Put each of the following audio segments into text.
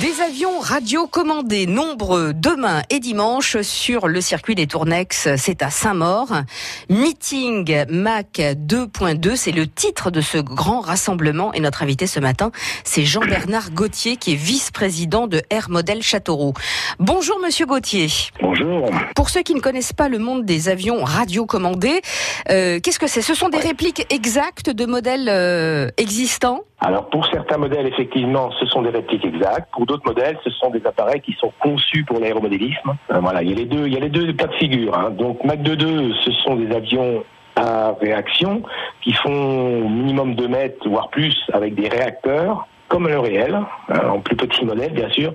Des avions radiocommandés nombreux demain et dimanche sur le circuit des Tournex, c'est à Saint-Maur. Meeting Mac 2.2, c'est le titre de ce grand rassemblement et notre invité ce matin, c'est Jean-Bernard Gauthier qui est vice-président de Air Model Châteauroux. Bonjour monsieur Gauthier. Bonjour. Pour ceux qui ne connaissent pas le monde des avions radiocommandés, euh, qu'est-ce que c'est? Ce sont des répliques exactes de modèles euh, existants? Alors pour certains modèles, effectivement, ce sont des répliques exactes. Pour d'autres modèles, ce sont des appareils qui sont conçus pour l'aéromodélisme. Euh, voilà, il y a les deux, il y a les deux cas de figure. Hein. Donc Mach 2.2, ce sont des avions à réaction qui font minimum 2 mètres, voire plus, avec des réacteurs comme le réel, hein, en plus petit modèle bien sûr,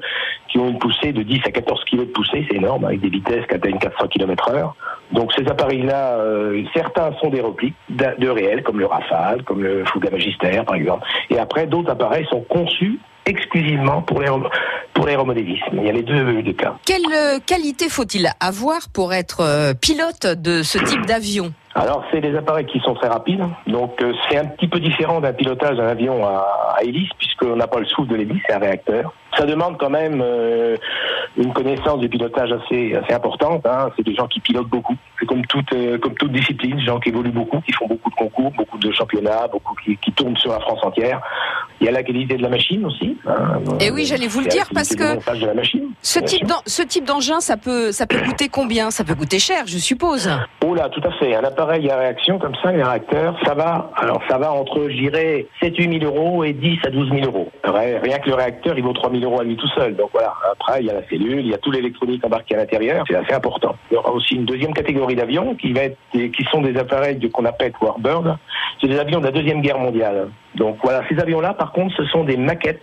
qui ont une poussée de 10 à 14 kg de poussée, c'est énorme, avec des vitesses qui atteignent 400 km heure. Donc ces appareils-là, euh, certains sont des répliques de réel, comme le Rafale, comme le Fouga Magister par exemple. Et après, d'autres appareils sont conçus exclusivement pour l'aéromodélisme. Il y a les deux, deux cas. Quelle euh, qualité faut-il avoir pour être euh, pilote de ce type d'avion? Alors, c'est des appareils qui sont très rapides. Donc, c'est un petit peu différent d'un pilotage d'un avion à, à hélice, puisqu'on n'a pas le souffle de l'hélice, c'est un réacteur. Ça demande quand même une connaissance du pilotage assez assez importante. Hein. C'est des gens qui pilotent beaucoup. C'est comme toute euh, comme toute discipline, des gens qui évoluent beaucoup, qui font beaucoup de concours, beaucoup de championnats, beaucoup qui, qui tournent sur la France entière. Il y a la qualité de la machine aussi. Hein. Et oui, j'allais vous le dire parce que de la machine, ce type ce type d'engin, ça peut ça peut coûter combien? Ça peut coûter cher, je suppose. Oh là, tout à fait. Un appareil à réaction comme ça, un réacteur, ça va. Alors ça va entre, je dirais, 7-8 000 euros et 10 à 12 000 euros. Rien que le réacteur, il vaut 3 000 euros à lui tout seul. Donc voilà. Après, il y a la cellule, il y a tout l'électronique embarqué à l'intérieur. C'est assez important. Il y aura aussi une deuxième catégorie d'avions qui va être, qui sont des appareils qu'on appelle Warbird. C'est des avions de la deuxième guerre mondiale. Donc voilà, ces avions-là, par contre, ce sont des maquettes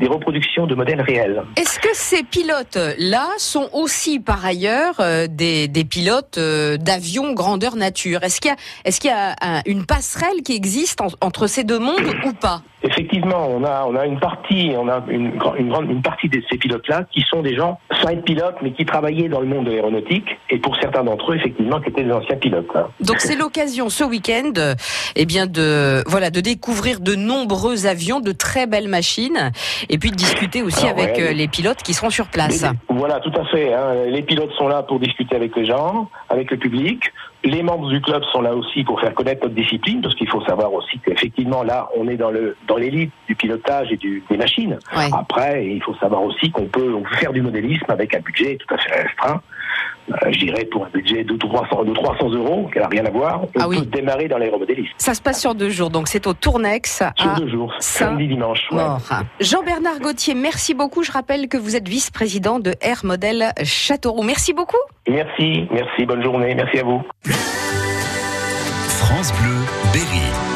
des reproductions de modèles réels. Est-ce que ces pilotes-là sont aussi par ailleurs euh, des, pilotes euh, d'avions grandeur nature? Est-ce qu'il y a, est-ce qu'il y a une passerelle qui existe entre ces deux mondes ou pas? Effectivement, on a, on a une partie, on a une, une grande une partie de ces pilotes-là qui sont des gens side pilotes, mais qui travaillaient dans le monde de l'aéronautique, et pour certains d'entre eux, effectivement, qui étaient des anciens pilotes. Hein. Donc c'est l'occasion ce week-end, eh bien de voilà, de découvrir de nombreux avions, de très belles machines, et puis de discuter aussi avec euh, les pilotes qui seront sur place. voilà, tout à fait. Hein. Les pilotes sont là pour discuter avec les gens, avec le public. Les membres du club sont là aussi pour faire connaître notre discipline, parce qu'il faut savoir aussi qu'effectivement là, on est dans le dans l'élite du pilotage et du, des machines. Après, il faut savoir aussi qu'on peut, faire du modélisme avec un budget tout à fait restreint. Euh, je dirais pour un budget de 300, de 300 euros, qui n'a rien à voir, on ah peut démarrer dans l'aéromodélisme. Ça se passe sur deux jours, donc c'est au Tournex. Sur deux jours, samedi, dimanche. Jean-Bernard Gauthier, merci beaucoup. Je rappelle que vous êtes vice-président de Air Model Châteauroux. Merci beaucoup. Merci, merci, bonne journée, merci à vous. France Bleu, Berry.